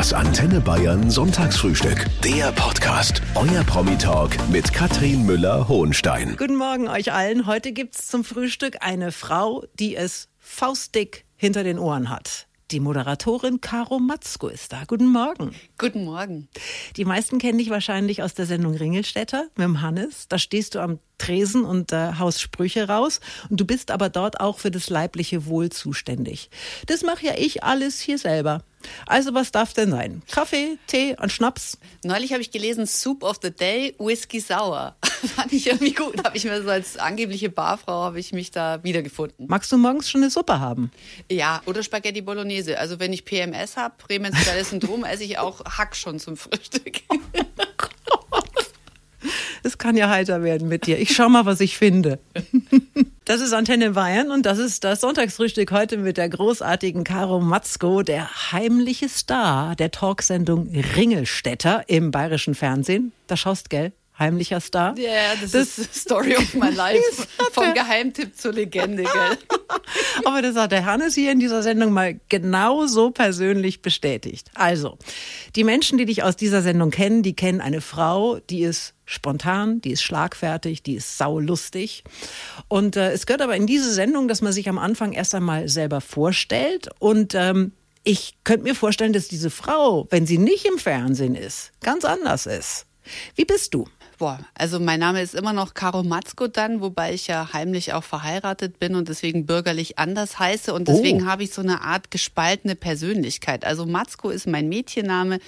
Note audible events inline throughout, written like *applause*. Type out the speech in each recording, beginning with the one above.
Das Antenne Bayern Sonntagsfrühstück. Der Podcast. Euer Promi-Talk mit Katrin Müller-Hohenstein. Guten Morgen euch allen. Heute gibt's zum Frühstück eine Frau, die es faustdick hinter den Ohren hat. Die Moderatorin Caro Matzko ist da. Guten Morgen. Guten Morgen. Die meisten kennen dich wahrscheinlich aus der Sendung Ringelstädter mit dem Hannes. Da stehst du am Tresen und äh, haust Sprüche raus. Und du bist aber dort auch für das leibliche Wohl zuständig. Das mache ja ich alles hier selber. Also was darf denn sein? Kaffee, Tee und Schnaps? Neulich habe ich gelesen Soup of the Day, Whisky Sour. *laughs* Fand ich irgendwie gut. Habe ich mir so als angebliche Barfrau habe ich mich da wiedergefunden. Magst du morgens schon eine Suppe haben? Ja, oder Spaghetti Bolognese. Also wenn ich PMS habe, prämenstruelles Syndrom, esse ich auch Hack schon zum Frühstück. *laughs* *laughs* Es kann ja heiter werden mit dir. Ich schau mal, was ich finde. *laughs* Das ist Antenne Bayern und das ist das Sonntagsfrühstück heute mit der großartigen Caro Matzko, der heimliche Star der Talksendung Ringelstädter im bayerischen Fernsehen. Da schaust, gell? Heimlicher Star. Ja, yeah, das, das, ist Story of my *laughs* life. Vom Geheimtipp zur Legende, gell? *laughs* Aber das hat der Hannes hier in dieser Sendung mal genau so persönlich bestätigt. Also, die Menschen, die dich aus dieser Sendung kennen, die kennen eine Frau, die ist spontan, die ist schlagfertig, die ist saulustig. Und äh, es gehört aber in diese Sendung, dass man sich am Anfang erst einmal selber vorstellt und ähm, ich könnte mir vorstellen, dass diese Frau, wenn sie nicht im Fernsehen ist, ganz anders ist. Wie bist du? Boah, also mein Name ist immer noch Caro Matzko dann, wobei ich ja heimlich auch verheiratet bin und deswegen bürgerlich anders heiße und deswegen oh. habe ich so eine Art gespaltene Persönlichkeit. Also Matzko ist mein Mädchenname,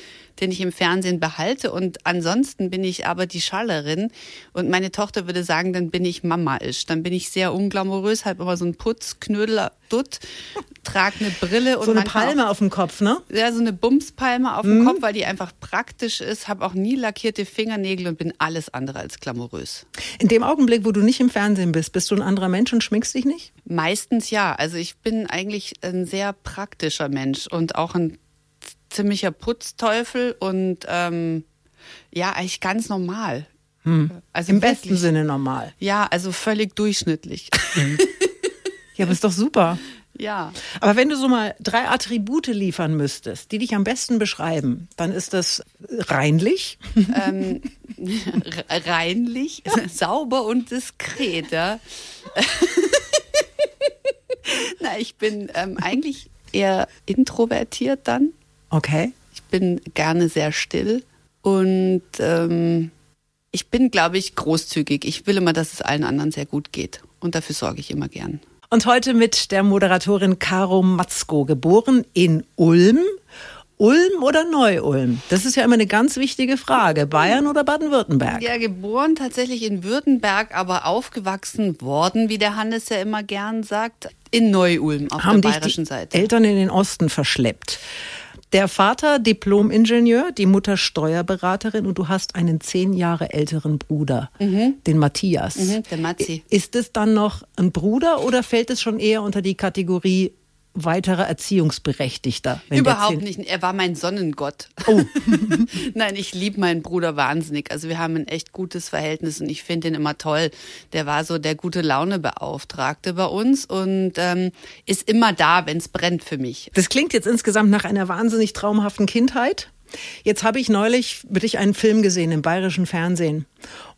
den ich im Fernsehen behalte und ansonsten bin ich aber die Schallerin und meine Tochter würde sagen, dann bin ich Mama-isch. Dann bin ich sehr unglamourös, halt immer so ein Putzknödel Dutt, trage eine Brille und so eine Palme auf dem Kopf, ne? Ja, so eine Bumspalme auf dem mhm. Kopf, weil die einfach praktisch ist, habe auch nie lackierte Fingernägel und bin alles andere als glamourös. In dem Augenblick, wo du nicht im Fernsehen bist, bist du ein anderer Mensch und schminkst dich nicht? Meistens ja. Also ich bin eigentlich ein sehr praktischer Mensch und auch ein ziemlicher Putzteufel und ähm, ja, eigentlich ganz normal. Hm. Also Im wirklich, besten Sinne normal. Ja, also völlig durchschnittlich. Mhm. Ja, aber ist doch super. Ja. Aber wenn du so mal drei Attribute liefern müsstest, die dich am besten beschreiben, dann ist das reinlich. Ähm, *laughs* reinlich, sauber und diskret, ja. *laughs* Na, ich bin ähm, eigentlich eher introvertiert dann. Okay. Ich bin gerne sehr still und ähm, ich bin, glaube ich, großzügig. Ich will immer, dass es allen anderen sehr gut geht und dafür sorge ich immer gern. Und heute mit der Moderatorin Caro Matzko, geboren in Ulm. Ulm oder Neu-Ulm? Das ist ja immer eine ganz wichtige Frage. Bayern oder Baden-Württemberg? Ja, geboren tatsächlich in Württemberg, aber aufgewachsen worden, wie der Hannes ja immer gern sagt, in Neu-Ulm auf Haben der bayerischen Seite. Eltern in den Osten verschleppt. Der Vater Diplom-Ingenieur, die Mutter Steuerberaterin und du hast einen zehn Jahre älteren Bruder, mhm. den Matthias. Mhm, der Matzi. Ist es dann noch ein Bruder oder fällt es schon eher unter die Kategorie weiterer Erziehungsberechtigter. Überhaupt nicht. Er war mein Sonnengott. Oh. *laughs* Nein, ich liebe meinen Bruder wahnsinnig. Also wir haben ein echt gutes Verhältnis und ich finde ihn immer toll. Der war so der gute Laune-Beauftragte bei uns und ähm, ist immer da, wenn es brennt für mich. Das klingt jetzt insgesamt nach einer wahnsinnig traumhaften Kindheit. Jetzt habe ich neulich wirklich einen Film gesehen im bayerischen Fernsehen.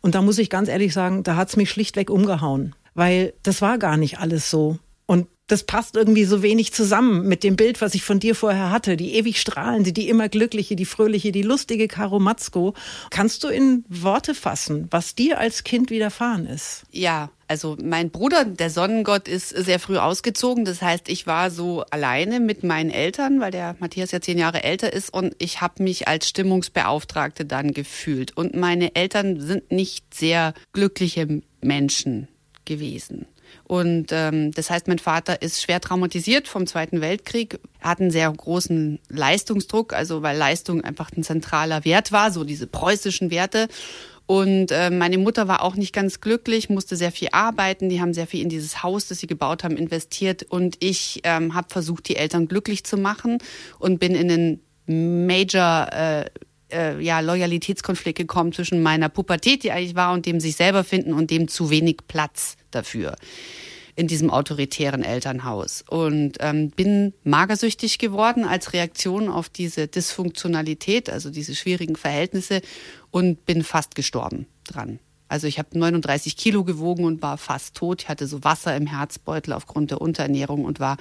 Und da muss ich ganz ehrlich sagen, da hat es mich schlichtweg umgehauen. Weil das war gar nicht alles so. Und das passt irgendwie so wenig zusammen mit dem Bild, was ich von dir vorher hatte. Die ewig strahlende, die immer glückliche, die fröhliche, die lustige Karo Matzko. Kannst du in Worte fassen, was dir als Kind widerfahren ist? Ja, also mein Bruder, der Sonnengott, ist sehr früh ausgezogen. Das heißt, ich war so alleine mit meinen Eltern, weil der Matthias ja zehn Jahre älter ist und ich habe mich als Stimmungsbeauftragte dann gefühlt. Und meine Eltern sind nicht sehr glückliche Menschen gewesen. Und ähm, das heißt, mein Vater ist schwer traumatisiert vom Zweiten Weltkrieg, hat einen sehr großen Leistungsdruck, also weil Leistung einfach ein zentraler Wert war, so diese preußischen Werte. Und äh, meine Mutter war auch nicht ganz glücklich, musste sehr viel arbeiten. Die haben sehr viel in dieses Haus, das sie gebaut haben, investiert. Und ich ähm, habe versucht, die Eltern glücklich zu machen und bin in einen Major äh, äh, ja, Loyalitätskonflikt gekommen zwischen meiner Pubertät, die eigentlich war, und dem sich selber finden und dem zu wenig Platz dafür. in diesem autoritären Elternhaus und ähm, bin magersüchtig geworden als Reaktion auf diese Dysfunktionalität, also diese schwierigen Verhältnisse und bin fast gestorben dran. Also ich habe 39 Kilo gewogen und war fast tot. Ich hatte so Wasser im Herzbeutel aufgrund der Unterernährung und war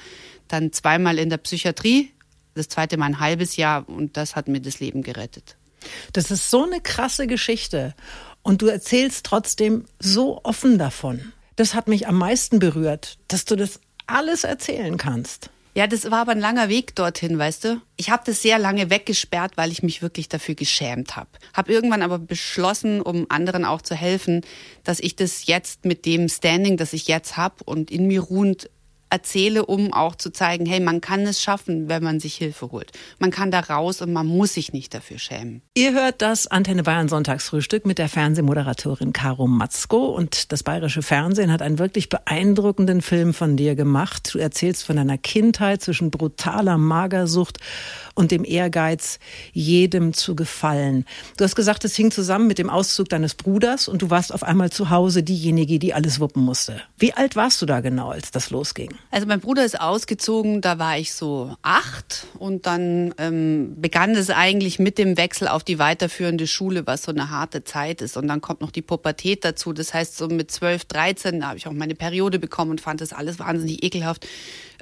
dann zweimal in der Psychiatrie, das zweite Mal ein halbes Jahr und das hat mir das Leben gerettet. Das ist so eine krasse Geschichte und du erzählst trotzdem so offen davon. Das hat mich am meisten berührt, dass du das alles erzählen kannst. Ja, das war aber ein langer Weg dorthin, weißt du? Ich habe das sehr lange weggesperrt, weil ich mich wirklich dafür geschämt habe. Habe irgendwann aber beschlossen, um anderen auch zu helfen, dass ich das jetzt mit dem Standing, das ich jetzt habe und in mir ruhend erzähle, um auch zu zeigen, hey, man kann es schaffen, wenn man sich Hilfe holt. Man kann da raus und man muss sich nicht dafür schämen. Ihr hört das Antenne Bayern Sonntagsfrühstück mit der Fernsehmoderatorin Caro Matzko und das bayerische Fernsehen hat einen wirklich beeindruckenden Film von dir gemacht. Du erzählst von deiner Kindheit zwischen brutaler Magersucht und dem Ehrgeiz, jedem zu gefallen. Du hast gesagt, es hing zusammen mit dem Auszug deines Bruders und du warst auf einmal zu Hause diejenige, die alles wuppen musste. Wie alt warst du da genau, als das losging? Also mein Bruder ist ausgezogen, da war ich so acht und dann ähm, begann es eigentlich mit dem Wechsel auf die weiterführende Schule, was so eine harte Zeit ist. Und dann kommt noch die Pubertät dazu. Das heißt, so mit zwölf, dreizehn, da habe ich auch meine Periode bekommen und fand das alles wahnsinnig ekelhaft,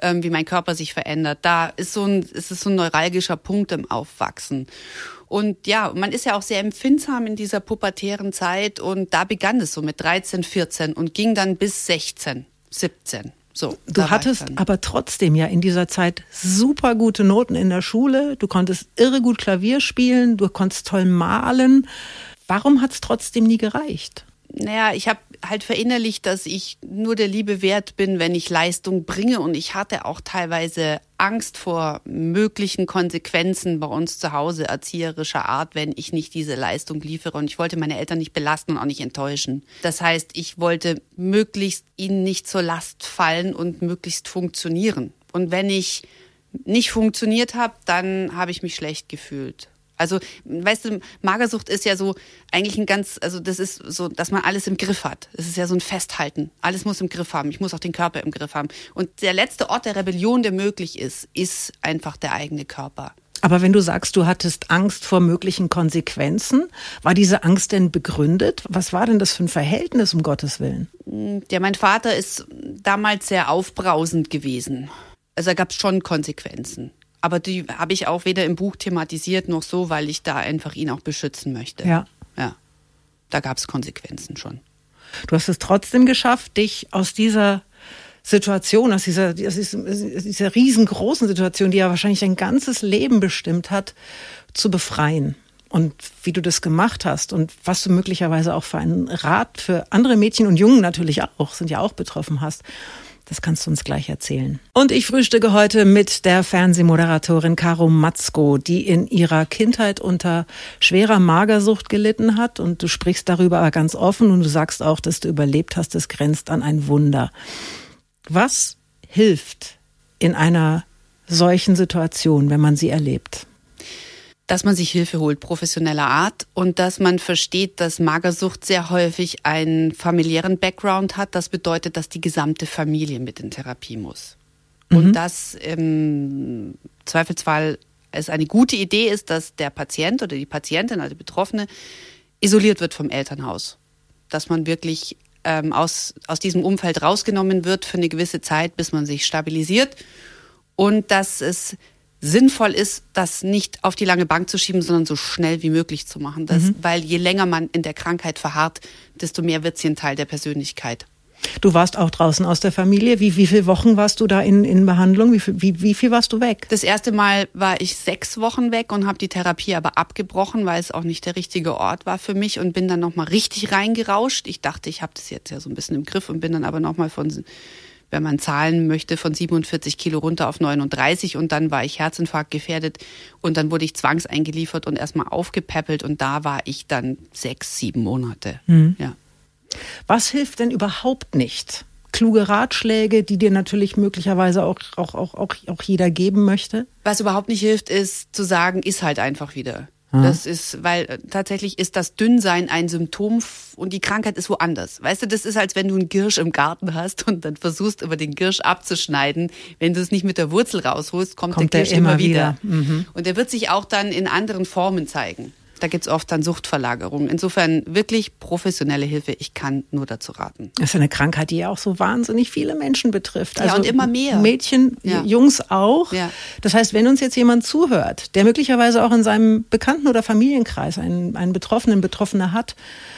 ähm, wie mein Körper sich verändert. Da ist so ein, ist es so ein neuralgischer Punkt im Aufwachsen. Und ja, man ist ja auch sehr empfindsam in dieser pubertären Zeit und da begann es so mit 13, 14 und ging dann bis 16, 17. So, du hattest aber trotzdem ja in dieser Zeit super gute Noten in der Schule. Du konntest irre gut Klavier spielen, du konntest toll malen. Warum hat es trotzdem nie gereicht? naja, ich habe halt verinnerlicht, dass ich nur der Liebe wert bin, wenn ich Leistung bringe. Und ich hatte auch teilweise Angst vor möglichen Konsequenzen bei uns zu Hause erzieherischer Art, wenn ich nicht diese Leistung liefere. Und ich wollte meine Eltern nicht belasten und auch nicht enttäuschen. Das heißt, ich wollte möglichst ihnen nicht zur Last fallen und möglichst funktionieren. Und wenn ich nicht funktioniert habe, dann habe ich mich schlecht gefühlt. Also, weißt du, Magersucht ist ja so eigentlich ein ganz, also das ist so, dass man alles im Griff hat. Es ist ja so ein Festhalten. Alles muss im Griff haben. Ich muss auch den Körper im Griff haben. Und der letzte Ort der Rebellion, der möglich ist, ist einfach der eigene Körper. Aber wenn du sagst, du hattest Angst vor möglichen Konsequenzen, war diese Angst denn begründet? Was war denn das für ein Verhältnis, um Gottes Willen? Ja, mein Vater ist damals sehr aufbrausend gewesen. Also da gab es schon Konsequenzen. Aber die habe ich auch weder im Buch thematisiert noch so, weil ich da einfach ihn auch beschützen möchte. Ja. Ja. Da gab es Konsequenzen schon. Du hast es trotzdem geschafft, dich aus dieser Situation, aus dieser, aus dieser riesengroßen Situation, die ja wahrscheinlich dein ganzes Leben bestimmt hat, zu befreien. Und wie du das gemacht hast und was du möglicherweise auch für einen Rat für andere Mädchen und Jungen natürlich auch, sind ja auch betroffen hast. Das kannst du uns gleich erzählen. Und ich frühstücke heute mit der Fernsehmoderatorin Caro Matzko, die in ihrer Kindheit unter schwerer Magersucht gelitten hat. Und du sprichst darüber aber ganz offen und du sagst auch, dass du überlebt hast. Das grenzt an ein Wunder. Was hilft in einer solchen Situation, wenn man sie erlebt? Dass man sich Hilfe holt, professioneller Art und dass man versteht, dass Magersucht sehr häufig einen familiären Background hat. Das bedeutet, dass die gesamte Familie mit in Therapie muss. Mhm. Und dass im Zweifelsfall es eine gute Idee ist, dass der Patient oder die Patientin, also die Betroffene, isoliert wird vom Elternhaus. Dass man wirklich ähm, aus, aus diesem Umfeld rausgenommen wird für eine gewisse Zeit, bis man sich stabilisiert. Und dass es sinnvoll ist, das nicht auf die lange Bank zu schieben, sondern so schnell wie möglich zu machen. Das, mhm. Weil je länger man in der Krankheit verharrt, desto mehr wird sie ein Teil der Persönlichkeit. Du warst auch draußen aus der Familie. Wie, wie viele Wochen warst du da in, in Behandlung? Wie viel, wie, wie viel warst du weg? Das erste Mal war ich sechs Wochen weg und habe die Therapie aber abgebrochen, weil es auch nicht der richtige Ort war für mich und bin dann nochmal richtig reingerauscht. Ich dachte, ich habe das jetzt ja so ein bisschen im Griff und bin dann aber nochmal von wenn man zahlen möchte, von 47 Kilo runter auf 39 und dann war ich Herzinfarkt gefährdet und dann wurde ich zwangseingeliefert und erstmal aufgepäppelt und da war ich dann sechs, sieben Monate. Mhm. Ja. Was hilft denn überhaupt nicht? Kluge Ratschläge, die dir natürlich möglicherweise auch, auch, auch, auch, auch jeder geben möchte? Was überhaupt nicht hilft, ist zu sagen, ist halt einfach wieder. Das ist, weil äh, tatsächlich ist das Dünnsein ein Symptom und die Krankheit ist woanders. Weißt du, das ist, als wenn du einen Girsch im Garten hast und dann versuchst, über den Girsch abzuschneiden. Wenn du es nicht mit der Wurzel rausholst, kommt, kommt der Girsch immer, immer wieder. wieder. Mhm. Und der wird sich auch dann in anderen Formen zeigen. Da gibt es oft dann Suchtverlagerungen. Insofern wirklich professionelle Hilfe. Ich kann nur dazu raten. Das ist eine Krankheit, die ja auch so wahnsinnig viele Menschen betrifft. Also ja, und immer mehr. Mädchen, ja. Jungs auch. Ja. Das heißt, wenn uns jetzt jemand zuhört, der möglicherweise auch in seinem Bekannten- oder Familienkreis einen, einen Betroffenen, Betroffene hat,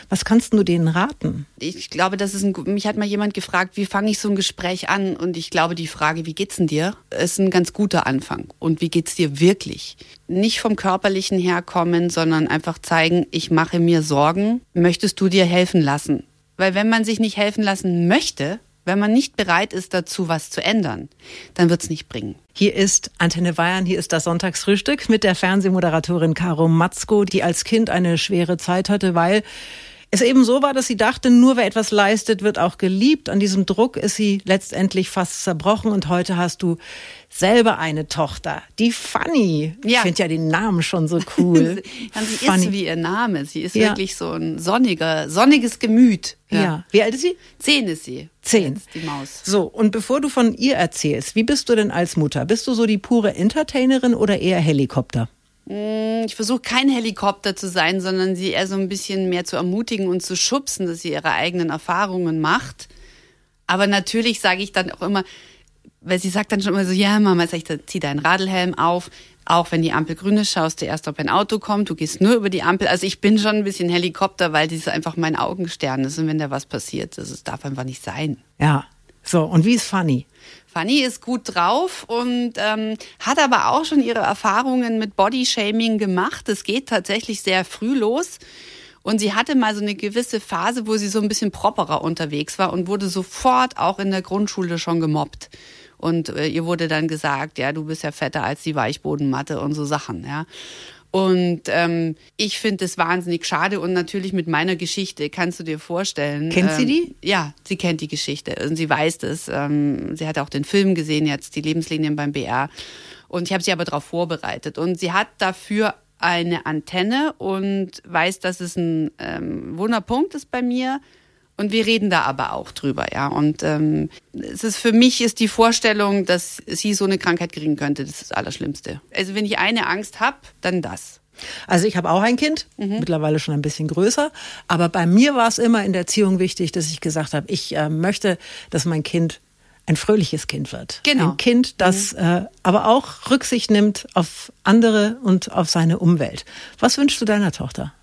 was kannst du denen raten? Ich glaube, das ist ein, mich hat mal jemand gefragt, wie fange ich so ein Gespräch an? Und ich glaube, die Frage, wie geht's denn dir, ist ein ganz guter Anfang. Und wie geht's dir wirklich? Nicht vom Körperlichen herkommen, sondern einfach zeigen, ich mache mir Sorgen. Möchtest du dir helfen lassen? Weil wenn man sich nicht helfen lassen möchte, wenn man nicht bereit ist dazu, was zu ändern, dann wird es nicht bringen. Hier ist Antenne Bayern, hier ist das Sonntagsfrühstück mit der Fernsehmoderatorin Caro Matzko, die als Kind eine schwere Zeit hatte, weil es eben so war, dass sie dachte, nur wer etwas leistet, wird auch geliebt. An diesem Druck ist sie letztendlich fast zerbrochen und heute hast du selber eine Tochter, die Fanny. Ja. Ich finde ja den Namen schon so *laughs* cool. sie Funny. ist wie ihr Name. Sie ist ja. wirklich so ein sonniger, sonniges Gemüt. Ja. ja. Wie alt ist sie? Zehn ist sie. Zehn. die Maus. So, und bevor du von ihr erzählst, wie bist du denn als Mutter? Bist du so die pure Entertainerin oder eher Helikopter? Mm, ich versuche kein Helikopter zu sein, sondern sie eher so ein bisschen mehr zu ermutigen und zu schubsen, dass sie ihre eigenen Erfahrungen macht. Aber natürlich sage ich dann auch immer, weil sie sagt dann schon immer so, ja Mama, sag ich, zieh deinen Radelhelm auf. Auch wenn die Ampel grün ist, schaust du erst, ob ein Auto kommt. Du gehst nur über die Ampel. Also ich bin schon ein bisschen Helikopter, weil das einfach mein Augenstern ist. Und wenn da was passiert, das darf einfach nicht sein. Ja. So, und wie ist Fanny? Fanny ist gut drauf und ähm, hat aber auch schon ihre Erfahrungen mit Bodyshaming gemacht. Es geht tatsächlich sehr früh los. Und sie hatte mal so eine gewisse Phase, wo sie so ein bisschen properer unterwegs war und wurde sofort auch in der Grundschule schon gemobbt. Und äh, ihr wurde dann gesagt, ja, du bist ja fetter als die Weichbodenmatte und so Sachen, ja. Und ähm, ich finde es wahnsinnig schade und natürlich mit meiner Geschichte kannst du dir vorstellen. Kennt ähm, sie die? Ja, sie kennt die Geschichte und sie weiß das. Ähm, sie hat auch den Film gesehen jetzt, die Lebenslinien beim BR. Und ich habe sie aber darauf vorbereitet. Und sie hat dafür eine Antenne und weiß, dass es ein ähm, Wunderpunkt ist bei mir und wir reden da aber auch drüber, ja. Und ähm, es ist für mich ist die Vorstellung, dass sie so eine Krankheit kriegen könnte, das ist das Allerschlimmste. Also wenn ich eine Angst habe, dann das. Also ich habe auch ein Kind, mhm. mittlerweile schon ein bisschen größer, aber bei mir war es immer in der Erziehung wichtig, dass ich gesagt habe, ich äh, möchte, dass mein Kind ein fröhliches Kind wird. Genau. Ein Kind, das mhm. äh, aber auch Rücksicht nimmt auf andere und auf seine Umwelt. Was wünschst du deiner Tochter?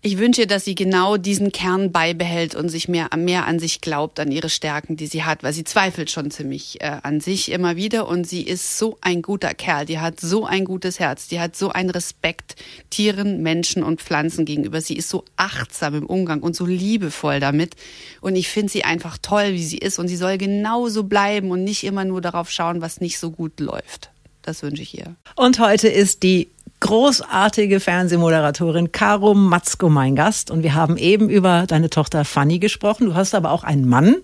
Ich wünsche, dass sie genau diesen Kern beibehält und sich mehr, mehr an sich glaubt, an ihre Stärken, die sie hat, weil sie zweifelt schon ziemlich äh, an sich immer wieder und sie ist so ein guter Kerl, die hat so ein gutes Herz, die hat so einen Respekt Tieren, Menschen und Pflanzen gegenüber. Sie ist so achtsam im Umgang und so liebevoll damit und ich finde sie einfach toll, wie sie ist und sie soll genauso bleiben und nicht immer nur darauf schauen, was nicht so gut läuft. Das wünsche ich ihr. Und heute ist die großartige Fernsehmoderatorin Caro Matzko mein Gast. Und wir haben eben über deine Tochter Fanny gesprochen. Du hast aber auch einen Mann.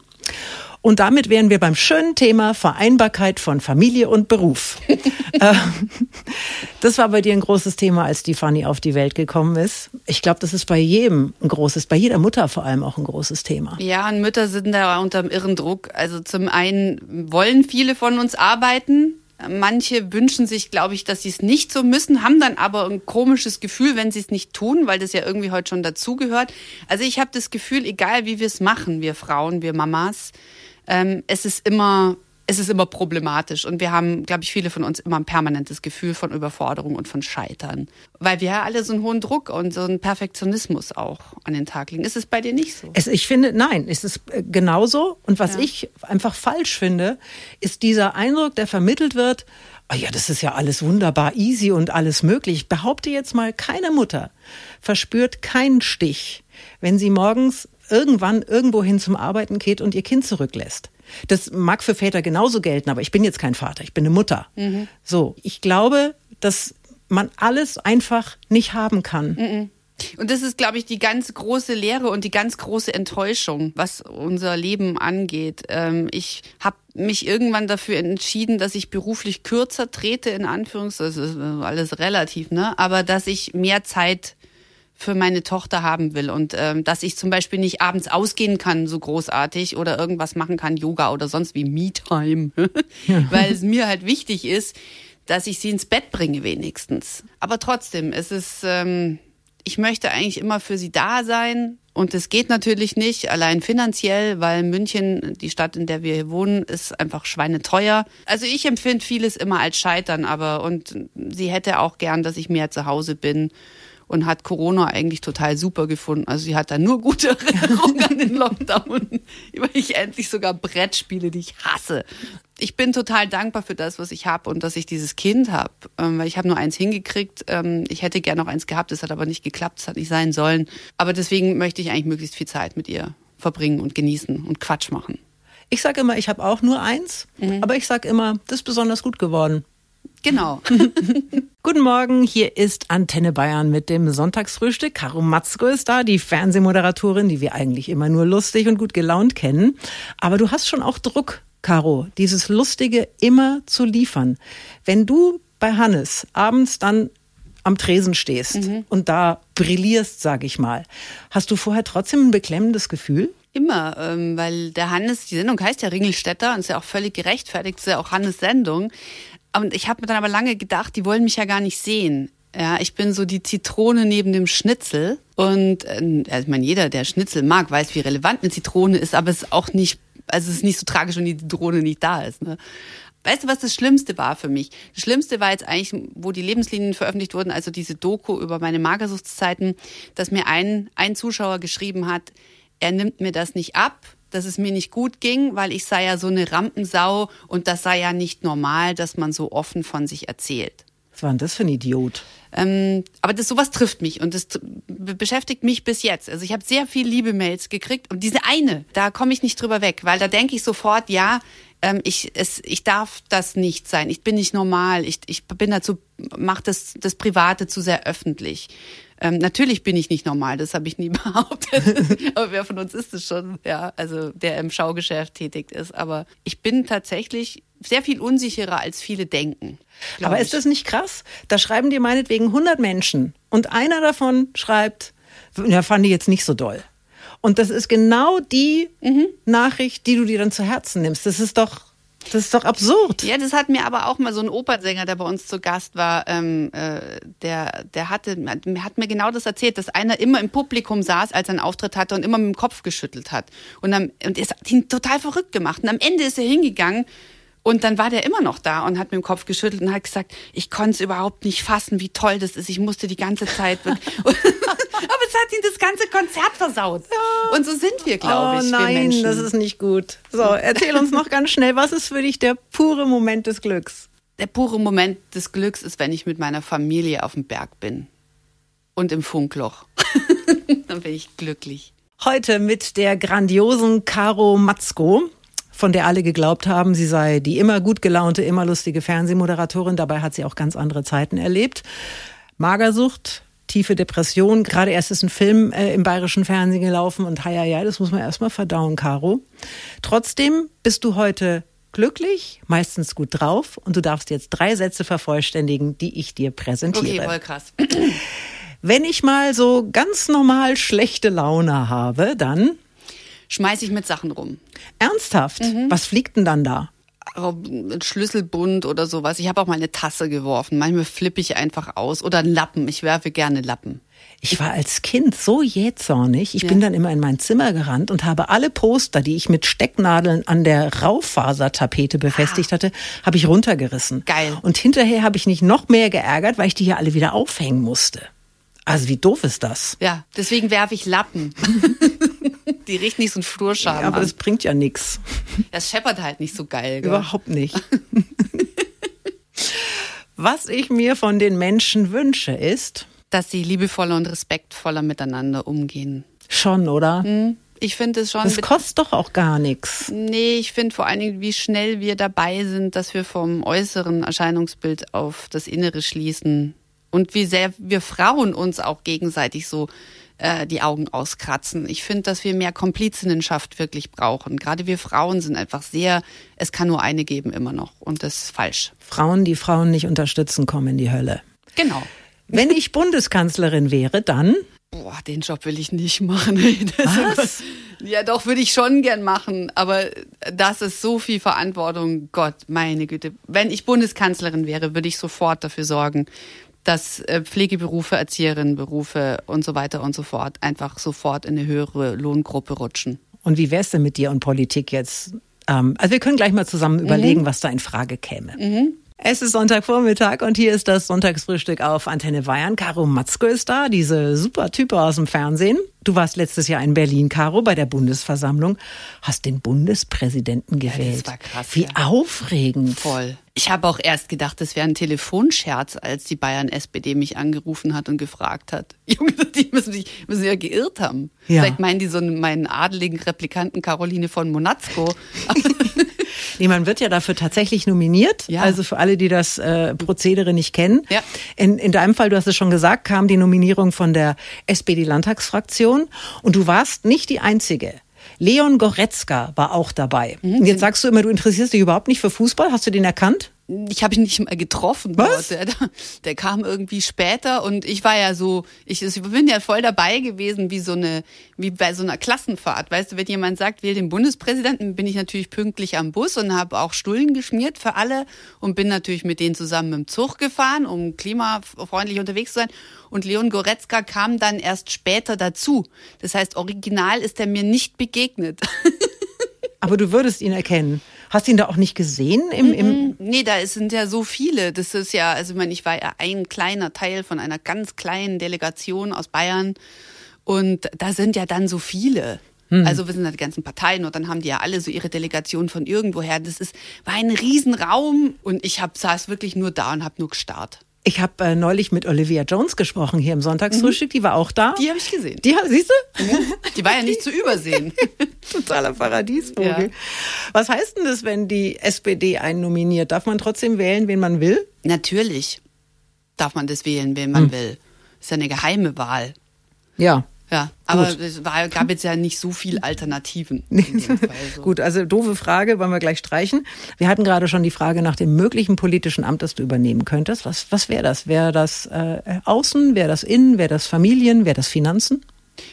Und damit wären wir beim schönen Thema Vereinbarkeit von Familie und Beruf. *laughs* Ähm, das war bei dir ein großes Thema, als die Fanny auf die Welt gekommen ist. Ich glaube, das ist bei jedem ein großes, bei jeder Mutter vor allem auch ein großes Thema. Ja, und Mütter sind da unter irren Druck. Also zum einen wollen viele von uns arbeiten, Manche wünschen sich, glaube ich, dass sie es nicht so müssen, haben dann aber ein komisches Gefühl, wenn sie es nicht tun, weil das ja irgendwie heute schon dazugehört. Also ich habe das Gefühl, egal wie wir es machen, wir Frauen, wir Mamas, ähm, es ist immer es ist immer problematisch und wir haben, glaube ich, viele von uns immer ein permanentes Gefühl von Überforderung und von Scheitern, weil wir ja alle so einen hohen Druck und so einen Perfektionismus auch an den Tag legen. Ist es bei dir nicht so? Es, ich finde, nein, es ist äh, genauso. Und was ja. ich einfach falsch finde, ist dieser Eindruck, der vermittelt wird, oh ja, das ist ja alles wunderbar easy und alles möglich. Ich behaupte jetzt mal, keine Mutter verspürt keinen Stich, wenn sie morgens irgendwann irgendwohin zum Arbeiten geht und ihr Kind zurücklässt. Das mag für Väter genauso gelten, aber ich bin jetzt kein Vater, ich bin eine Mutter. Mhm. So, ich glaube, dass man alles einfach nicht haben kann. Mhm. Und das ist, glaube ich, die ganz große Lehre und die ganz große Enttäuschung, was unser Leben angeht. Ähm, ich habe mich irgendwann dafür entschieden, dass ich beruflich kürzer trete, in Anführungszeichen, das ist alles relativ, ne? Aber dass ich mehr Zeit für meine Tochter haben will. Und ähm, dass ich zum Beispiel nicht abends ausgehen kann so großartig oder irgendwas machen kann, Yoga oder sonst wie Me-Time, *laughs* weil es mir halt wichtig ist, dass ich sie ins Bett bringe wenigstens. Aber trotzdem, es ist, ähm, ich möchte eigentlich immer für sie da sein. Und es geht natürlich nicht, allein finanziell, weil München, die Stadt, in der wir hier wohnen, ist einfach schweineteuer. Also ich empfinde vieles immer als Scheitern, aber und sie hätte auch gern, dass ich mehr zu Hause bin und hat Corona eigentlich total super gefunden. Also sie hat da nur gute *laughs* Erinnerungen an den Lockdown, weil ich endlich sogar Brettspiele, die ich hasse. Ich bin total dankbar für das, was ich habe und dass ich dieses Kind habe, ähm, weil ich habe nur eins hingekriegt. Ähm, ich hätte gerne noch eins gehabt, das hat aber nicht geklappt, das hat nicht sein sollen. Aber deswegen möchte ich eigentlich möglichst viel Zeit mit ihr verbringen und genießen und Quatsch machen. Ich sage immer, ich habe auch nur eins, mhm. aber ich sage immer, das ist besonders gut geworden. Genau. *laughs* Guten Morgen, hier ist Antenne Bayern mit dem Sonntagsfrühstück. Caro Matzko ist da, die Fernsehmoderatorin, die wir eigentlich immer nur lustig und gut gelaunt kennen. Aber du hast schon auch Druck, Caro, dieses Lustige immer zu liefern. Wenn du bei Hannes abends dann am Tresen stehst mhm. und da brillierst, sag ich mal, hast du vorher trotzdem ein beklemmendes Gefühl? Immer, ähm, weil der Hannes, die Sendung heißt ja Ringelstädter und ist ja auch völlig gerechtfertigt, ist ja auch Hannes Sendung. Und ich habe mir dann aber lange gedacht, die wollen mich ja gar nicht sehen. Ja, ich bin so die Zitrone neben dem Schnitzel. Und äh, ich meine, jeder, der Schnitzel mag, weiß, wie relevant eine Zitrone ist, aber es ist auch nicht, also es ist nicht so tragisch, wenn die Zitrone nicht da ist. Ne? Weißt du, was das Schlimmste war für mich? Das Schlimmste war jetzt eigentlich, wo die Lebenslinien veröffentlicht wurden, also diese Doku über meine Magersuchtszeiten, dass mir ein, ein Zuschauer geschrieben hat, er nimmt mir das nicht ab, dass es mir nicht gut ging, weil ich sei ja so eine Rampensau und das sei ja nicht normal, dass man so offen von sich erzählt. Was war denn das für ein Idiot? Ähm, aber das sowas trifft mich und das beschäftigt mich bis jetzt. Also ich habe sehr viel Liebe-Mails gekriegt und diese eine, da komme ich nicht drüber weg, weil da denke ich sofort, ja, ähm, ich, es, ich darf das nicht sein. Ich bin nicht normal. Ich, ich bin dazu, mache das, das Private zu sehr öffentlich. Ähm, natürlich bin ich nicht normal, das habe ich nie *laughs* behauptet. aber wer von uns ist es schon, ja, also der im Schaugeschäft tätig ist. Aber ich bin tatsächlich sehr viel unsicherer, als viele denken. Aber ist das nicht krass? Da schreiben dir meinetwegen 100 Menschen und einer davon schreibt, ja, fand ich jetzt nicht so doll. Und das ist genau die mhm. Nachricht, die du dir dann zu Herzen nimmst. Das ist doch das ist doch absurd. Ja, das hat mir aber auch mal so ein Opernsänger, der bei uns zu Gast war, ähm, äh, der, der hatte, hat mir genau das erzählt, dass einer immer im Publikum saß, als er einen Auftritt hatte und immer mit dem Kopf geschüttelt hat. Und, dann, und es hat ihn total verrückt gemacht. Und am Ende ist er hingegangen und dann war der immer noch da und hat mit dem Kopf geschüttelt und hat gesagt, ich konnte es überhaupt nicht fassen, wie toll das ist. Ich musste die ganze Zeit. *laughs* *laughs* Aber es hat ihn das ganze Konzert versaut. Ja. Und so sind wir, glaube oh, ich. Nein, das ist nicht gut. So, erzähl uns noch ganz schnell, was ist für dich der pure Moment des Glücks? Der pure Moment des Glücks ist, wenn ich mit meiner Familie auf dem Berg bin und im Funkloch. *laughs* dann bin ich glücklich. Heute mit der grandiosen Caro Matzko von der alle geglaubt haben, sie sei die immer gut gelaunte, immer lustige Fernsehmoderatorin. Dabei hat sie auch ganz andere Zeiten erlebt. Magersucht, tiefe Depression. Gerade erst ist ein Film äh, im bayerischen Fernsehen gelaufen und ja, ja, das muss man erstmal verdauen, Caro. Trotzdem bist du heute glücklich, meistens gut drauf und du darfst jetzt drei Sätze vervollständigen, die ich dir präsentiere. Okay, voll krass. Wenn ich mal so ganz normal schlechte Laune habe, dann schmeiße ich mit Sachen rum. Ernsthaft? Mhm. Was fliegt denn dann da? Ein Schlüsselbund oder sowas. Ich habe auch mal eine Tasse geworfen. Manchmal flippe ich einfach aus. Oder einen Lappen. Ich werfe gerne Lappen. Ich war als Kind so jähzornig. Ich ja. bin dann immer in mein Zimmer gerannt und habe alle Poster, die ich mit Stecknadeln an der Raufasertapete befestigt ah. hatte, habe ich runtergerissen. Geil. Und hinterher habe ich mich noch mehr geärgert, weil ich die hier alle wieder aufhängen musste. Also wie doof ist das? Ja, deswegen werfe ich Lappen. *laughs* *laughs* Die riecht nicht so ein Flurschaden. Ja, aber das bringt ja nichts. Das scheppert halt nicht so geil. Gell? Überhaupt nicht. *laughs* Was ich mir von den Menschen wünsche, ist, dass sie liebevoller und respektvoller miteinander umgehen. Schon, oder? Hm, ich finde es schon. Das kostet doch auch gar nichts. Nee, ich finde vor allen Dingen, wie schnell wir dabei sind, dass wir vom äußeren Erscheinungsbild auf das Innere schließen und wie sehr wir Frauen uns auch gegenseitig so äh, die Augen auskratzen. Ich finde, dass wir mehr Komplizinnenschaft wirklich brauchen. Gerade wir Frauen sind einfach sehr, es kann nur eine geben immer noch und das ist falsch. Frauen, die Frauen nicht unterstützen, kommen in die Hölle. Genau. Wenn ich Bundeskanzlerin wäre, dann Boah, den Job will ich nicht machen. *laughs* Was? Ja, doch, würde ich schon gern machen. Aber das ist so viel Verantwortung. Gott, meine Güte. Wenn ich Bundeskanzlerin wäre, würde ich sofort dafür sorgen, dass äh, Pflegeberufe, Erzieherinnenberufe und so weiter und so fort einfach sofort in eine höhere Lohngruppe rutschen. Und wie wär's denn mit dir und Politik jetzt? Ähm, also wir können gleich mal zusammen überlegen, was da in Frage käme. Es ist Sonntagvormittag und hier ist das Sonntagsfrühstück auf Antenne Bayern. Caro Matzko ist da, diese super Type aus dem Fernsehen. Du warst letztes Jahr in Berlin, Caro, bei der Bundesversammlung, hast den Bundespräsidenten gewählt. war krass, Wie ja. aufregend. Voll. Ich habe auch erst gedacht, das wäre ein Telefonscherz, als die Bayern-SPD mich angerufen hat und gefragt hat. *laughs* Junge, die müssen sich müssen ja geirrt haben. Ja. Vielleicht meinen die so einen- meinen adeligen Replikanten Caroline von Monatzko. *laughs* *laughs* Nee, man wird ja dafür tatsächlich nominiert. Ja. Also für alle, die das äh, Prozedere nicht kennen. Ja. In, in deinem Fall, du hast es schon gesagt, kam die Nominierung von der SPD-Landtagsfraktion. Und du warst nicht die Einzige. Leon Goretzka war auch dabei. Mhm. Und jetzt sagst du immer, du interessierst dich überhaupt nicht für Fußball. Hast du den erkannt? Ich habe ihn nicht mal getroffen. Was? Der, der kam irgendwie später und ich war ja so, ich, ich bin ja voll dabei gewesen, wie so eine, wie bei so einer Klassenfahrt. Weißt du, wenn jemand sagt, wähl den Bundespräsidenten, bin ich natürlich pünktlich am Bus und habe auch Stullen geschmiert für alle und bin natürlich mit denen zusammen im Zug gefahren, um klimafreundlich unterwegs zu sein. Und Leon Goretzka kam dann erst später dazu. Das heißt, original ist er mir nicht begegnet. *laughs* Aber du würdest ihn erkennen. Hast ihn da auch nicht gesehen im, im Nee, da sind ja so viele. Das ist ja, also ich meine, ich war ja ein kleiner Teil von einer ganz kleinen Delegation aus Bayern und da sind ja dann so viele. Also wir sind ja die ganzen Parteien und dann haben die ja alle so ihre Delegation von irgendwoher. Das ist war ein Riesenraum und ich hab, saß wirklich nur da und habe nur gestarrt. Ich habe äh, neulich mit Olivia Jones gesprochen hier im Sonntagsfrühstück. Die war auch da. Mhm. Die habe ich gesehen. Die, siehst du? Die war ja nicht zu übersehen. *laughs* Totaler Paradiesvogel. Ja. Was heißt denn das, wenn die SPD einen nominiert? Darf man trotzdem wählen, wen man will? Natürlich darf man das wählen, wen man will. ist ja eine geheime Wahl. Ja. Ja, aber Gut. es war, gab jetzt ja nicht so viel Alternativen. In dem Fall so. Gut, also doofe Frage, wollen wir gleich streichen. Wir hatten gerade schon die Frage nach dem möglichen politischen Amt, das du übernehmen könntest. Was, was wäre das? Wäre das äh, Außen, wäre das Innen, wäre das Familien, wäre das Finanzen?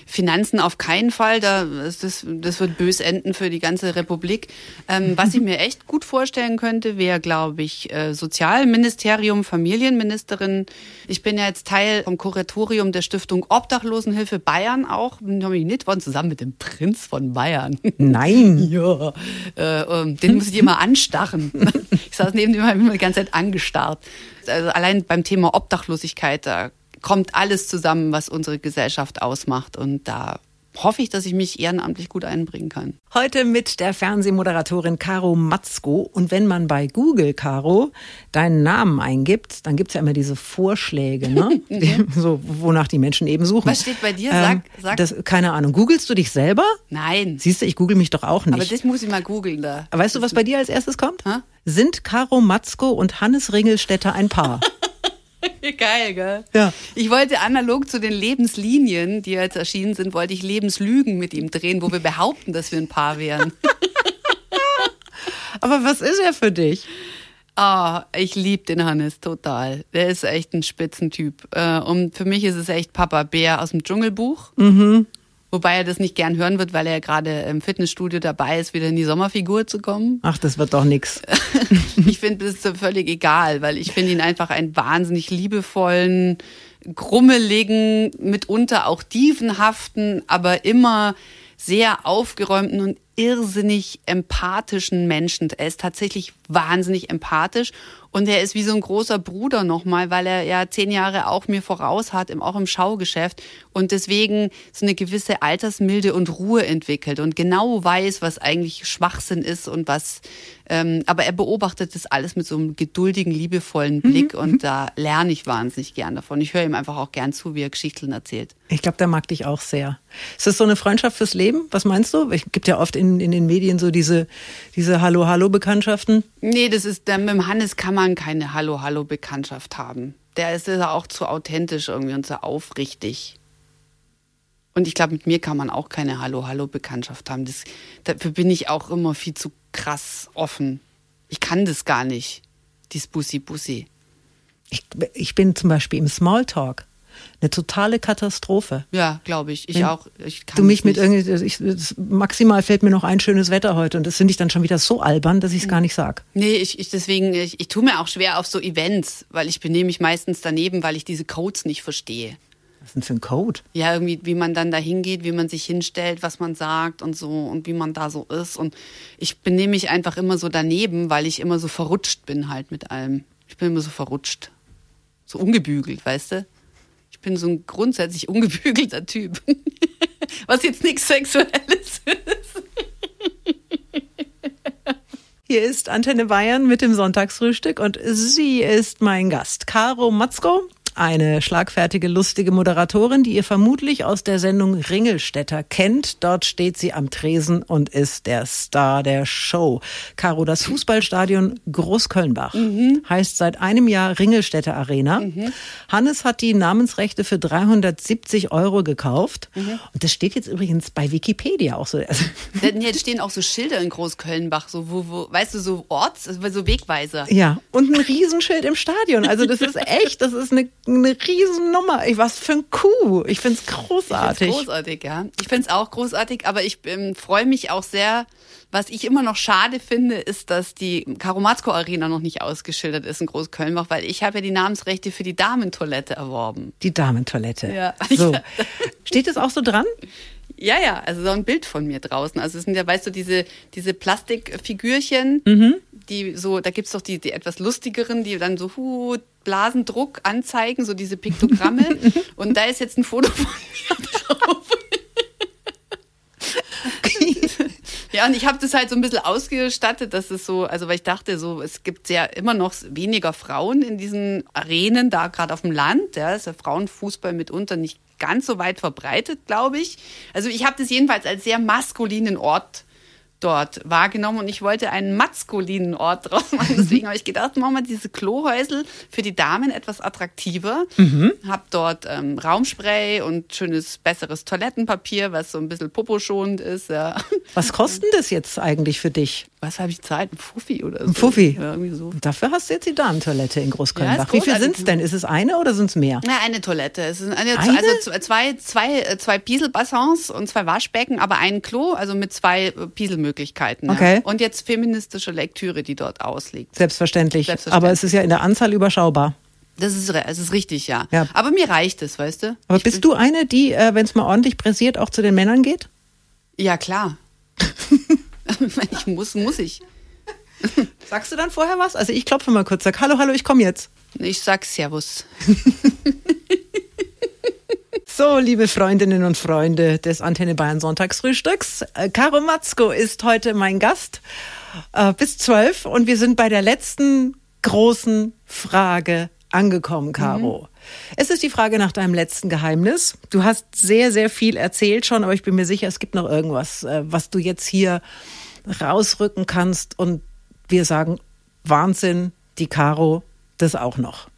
Finanzen auf keinen Fall, da ist das, das wird bös enden für die ganze Republik. Ähm, was ich mir echt gut vorstellen könnte, wäre, glaube ich, äh, Sozialministerium, Familienministerin. Ich bin ja jetzt Teil vom Kuratorium der Stiftung Obdachlosenhilfe Bayern auch, bin nominiert worden, zusammen mit dem Prinz von Bayern. Nein. *laughs* Ja, äh, ähm, den muss ich immer anstarren. *laughs* Ich saß neben dem, habe immer die ganze Zeit angestarrt. Also allein beim Thema Obdachlosigkeit, da kommt alles zusammen, was unsere Gesellschaft ausmacht. Und da hoffe ich, dass ich mich ehrenamtlich gut einbringen kann. Heute mit der Fernsehmoderatorin Caro Matzko. Und wenn man bei Google, Caro, deinen Namen eingibt, dann gibt's ja immer diese Vorschläge, ne? *laughs* So, wonach die Menschen eben suchen. Was steht bei dir? Sag- sag. Das, keine Ahnung. Googlest du dich selber? Nein, Siehst du, ich google mich doch auch nicht. aber das muss ich mal googeln da. Weißt du, was bei dir als erstes kommt? Hä? Sind Caro Matzko und Hannes Ringelstetter ein Paar? *laughs* *laughs* Geil, gell? Ja. Ich wollte analog zu den Lebenslinien, die jetzt erschienen sind, wollte ich Lebenslügen mit ihm drehen, wo wir behaupten, dass wir ein Paar wären. *laughs* Aber was ist er für dich? Ah, ich liebe den Hannes total. Der ist echt ein Spitzentyp. Äh, Und für mich ist es echt Papa Bär aus dem Dschungelbuch. Wobei er das nicht gern hören wird, weil er ja gerade im Fitnessstudio dabei ist, wieder in die Sommerfigur zu kommen. Ach, das wird doch nix. *laughs* Ich finde, das ist völlig egal, weil ich finde ihn einfach einen wahnsinnig liebevollen, grummeligen, mitunter auch dievenhaften, aber immer sehr aufgeräumten und irrsinnig empathischen Menschen. Er ist tatsächlich wahnsinnig empathisch und er ist wie so ein großer Bruder nochmal, weil er ja zehn Jahre auch mir voraus hat, im- auch im Schaugeschäft und deswegen so eine gewisse Altersmilde und Ruhe entwickelt und genau weiß, was eigentlich Schwachsinn ist und was, ähm, aber er beobachtet das alles mit so einem geduldigen, liebevollen Blick und da lerne ich wahnsinnig gern davon. Ich höre ihm einfach auch gern zu, wie er Geschichten erzählt. Ich glaube, der mag dich auch sehr. Ist das so eine Freundschaft fürs Leben? Was meinst du? Es gibt ja oft in, in den Medien so diese, diese Hallo-Hallo-Bekanntschaften. Nee, das ist, mit dem Hannes kann man keine Hallo-Hallo-Bekanntschaft haben. Der ist ja auch zu authentisch irgendwie und zu aufrichtig. Und ich glaube, mit mir kann man auch keine Hallo-Hallo-Bekanntschaft haben. Das, dafür bin ich auch immer viel zu krass offen. Ich kann das gar nicht, dies Bussi-Bussi. Ich, ich bin zum Beispiel im Smalltalk eine totale Katastrophe. Ja, glaube ich. Ich Wenn auch. Ich kann du mich mit irgendwie, ich, maximal fällt mir noch ein schönes Wetter heute und das finde ich dann schon wieder so albern, dass ich es gar nicht sag. Nee, ich, ich deswegen, ich, ich tue mir auch schwer auf so Events, weil ich benehme mich meistens daneben, weil ich diese Codes nicht verstehe. Was ist denn für ein Code? Ja, irgendwie, wie man dann da hingeht, wie man sich hinstellt, was man sagt und so und wie man da so ist. Und ich benehme mich einfach immer so daneben, weil ich immer so verrutscht bin halt mit allem. Ich bin immer so verrutscht. So ungebügelt, weißt du? Ich bin so ein grundsätzlich ungebügelter Typ. *laughs* Was jetzt nichts Sexuelles ist. Hier ist Antenne Bayern mit dem Sonntagsfrühstück und sie ist mein Gast, Caro Matzko. Eine schlagfertige, lustige Moderatorin, die ihr vermutlich aus der Sendung Ringelstädter kennt. Dort steht sie am Tresen und ist der Star der Show. Caro, das Fußballstadion Großkölnbach heißt seit einem Jahr Ringelstädter Arena. Hannes hat die Namensrechte für 370 Euro gekauft. Und das steht jetzt übrigens bei Wikipedia auch so. Also, Denn Jetzt stehen auch so Schilder in Großkölnbach, so wo, wo, weißt du, so Orts, so Wegweiser. Ja, und ein Riesenschild im Stadion. Also das ist echt, das ist eine, eine Riesennummer. Ich, was für ein Kuh. Ich find's großartig. Ich find's großartig, ja. Ich finde es auch großartig, aber ich ähm, freue mich auch sehr. Was ich immer noch schade finde, ist, dass die Karomatsko Arena noch nicht ausgeschildert ist in Großkölnbach, weil ich habe ja die Namensrechte für die Damentoilette erworben. Die Damentoilette. Ja. So. *laughs* Steht das auch so dran? Ja, ja, also so ein Bild von mir draußen. Also es sind ja, weißt du, diese, diese Plastikfigürchen, die so, da gibt's doch die, die etwas lustigeren, die dann so hu, Blasendruck anzeigen, so diese Piktogramme. *laughs* Und da ist jetzt ein Foto von mir drauf. *laughs* *laughs* Ja, und ich habe das halt so ein bisschen ausgestattet, dass es so, also weil ich dachte so, es gibt ja immer noch weniger Frauen in diesen Arenen, da gerade auf dem Land, ja, ist ja Frauenfußball mitunter nicht ganz so weit verbreitet, glaube ich. Also ich habe das jedenfalls als sehr maskulinen Ort dort wahrgenommen und ich wollte einen maskulinen Ort draus machen. *laughs* Deswegen habe ich gedacht, machen wir diese Klohäusel für die Damen etwas attraktiver. Hab dort ähm, Raumspray und schönes, besseres Toilettenpapier, was so ein bisschen poposchonend ist. Ja. Was *laughs* kostet das jetzt eigentlich für dich? Was habe ich gezahlt? Ein Fuffi oder so? Ein Fuffi. Ja, irgendwie so. Dafür hast du jetzt die Damentoilette in Ja, Großkölnbach. ist Wie viel großartig. sind's denn? Ist es eine oder sind's mehr? Ja, eine Toilette. Es sind eine, Eine? also zwei, zwei, äh, zwei Pieselbassins und zwei Waschbecken, aber ein Klo, also mit zwei Pieselmöglichkeiten. ja. Okay. Und jetzt feministische Lektüre, die dort ausliegt. Selbstverständlich. Selbstverständlich. Aber es ist ja in der Anzahl überschaubar. Das ist, es ist richtig, ja. Ja. Aber mir reicht es, weißt du? Aber Ich bist du eine, die, äh, wenn es mal ordentlich pressiert, auch zu den Männern geht? Ja, klar. Wenn *laughs* ich muss, muss ich. *laughs* Sagst du dann vorher was? Also ich klopfe mal kurz, sag Hallo, hallo, ich komme jetzt. Ich sag Servus. *laughs* So, liebe Freundinnen und Freunde des Antenne Bayern Sonntagsfrühstücks. äh, Caro Matzko ist heute mein Gast äh, bis zwölf und wir sind bei der letzten großen Frage angekommen, Caro. Es ist die Frage nach deinem letzten Geheimnis. Du hast sehr, sehr viel erzählt schon, aber ich bin mir sicher, es gibt noch irgendwas, äh, was du jetzt hier rausrücken kannst und wir sagen, Wahnsinn, die Caro, das auch noch. *laughs*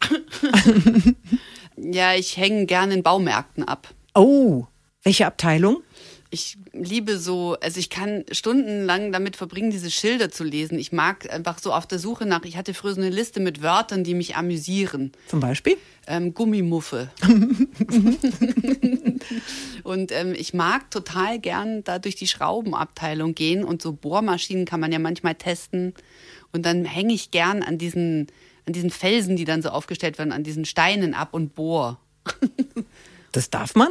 Ja, ich hänge gerne in Baumärkten ab. Oh, welche Abteilung? Ich liebe so, also ich kann stundenlang damit verbringen, diese Schilder zu lesen. Ich mag einfach so auf der Suche nach, ich hatte früher so eine Liste mit Wörtern, die mich amüsieren. Zum Beispiel? Ähm, Gummimuffe. *laughs* und ähm, ich mag total gern da durch die Schraubenabteilung gehen und so Bohrmaschinen kann man ja manchmal testen. Und dann hänge ich gern an diesen, an diesen Felsen, die dann so aufgestellt werden, an diesen Steinen ab und bohr. *laughs* Das darf man?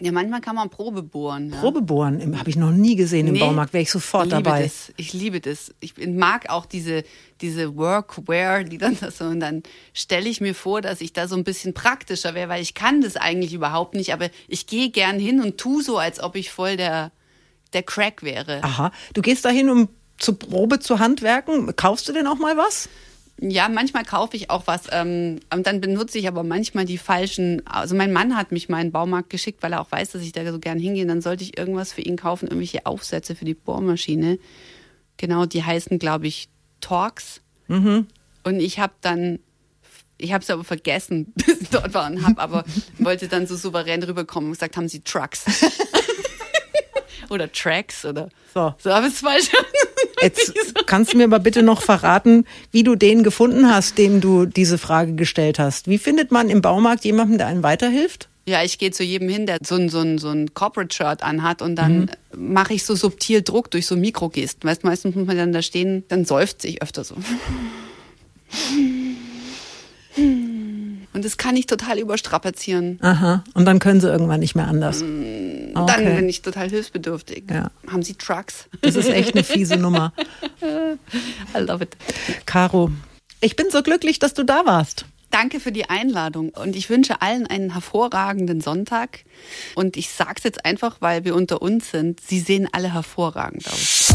Ja, manchmal kann man Probe bohren. Ja. Probebohren habe ich noch nie gesehen im Nee, Baumarkt, wäre ich sofort ich liebe dabei. Das. Ich liebe das. Ich mag auch diese, diese Workwear, die dann das so, und dann stelle ich mir vor, dass ich da so ein bisschen praktischer wäre, weil ich kann das eigentlich überhaupt nicht, aber ich gehe gern hin und tu so, als ob ich voll der, der Crack wäre. Aha, du gehst dahin, um zur Probe zu handwerken. Kaufst du denn auch mal was? Ja, manchmal kaufe ich auch was, ähm, und dann benutze ich aber manchmal die falschen. Also mein Mann hat mich mal in den Baumarkt geschickt, weil er auch weiß, dass ich da so gern hingehe. Dann sollte ich irgendwas für ihn kaufen, irgendwelche Aufsätze für die Bohrmaschine. Genau, die heißen, glaube ich, Torx. Und ich habe dann Ich habe es aber vergessen, *laughs* bis ich dort war und habe aber wollte dann so souverän rüberkommen und gesagt, haben Sie Trucks? *laughs* oder Tracks oder So. so aber es war schon Jetzt kannst du mir aber bitte noch verraten, wie du den gefunden hast, dem du diese Frage gestellt hast. Wie findet man im Baumarkt jemanden, der einem weiterhilft? Ja, ich gehe zu jedem hin, der so ein, so ein, so ein Corporate-Shirt anhat und dann mache ich so subtil Druck durch so Mikrogesten. Weißt du, meistens muss man dann da stehen, dann seufzt ich öfter so. Und das kann ich total überstrapazieren. Aha. Und dann können sie irgendwann nicht mehr anders. Dann Okay. bin ich total hilfsbedürftig. Ja. Haben Sie Trucks? Das ist echt eine fiese Nummer. *laughs* I love it. Caro, ich bin so glücklich, dass du da warst. Danke für die Einladung und ich wünsche allen einen hervorragenden Sonntag. Und ich sage es jetzt einfach, weil wir unter uns sind. Sie sehen alle hervorragend aus.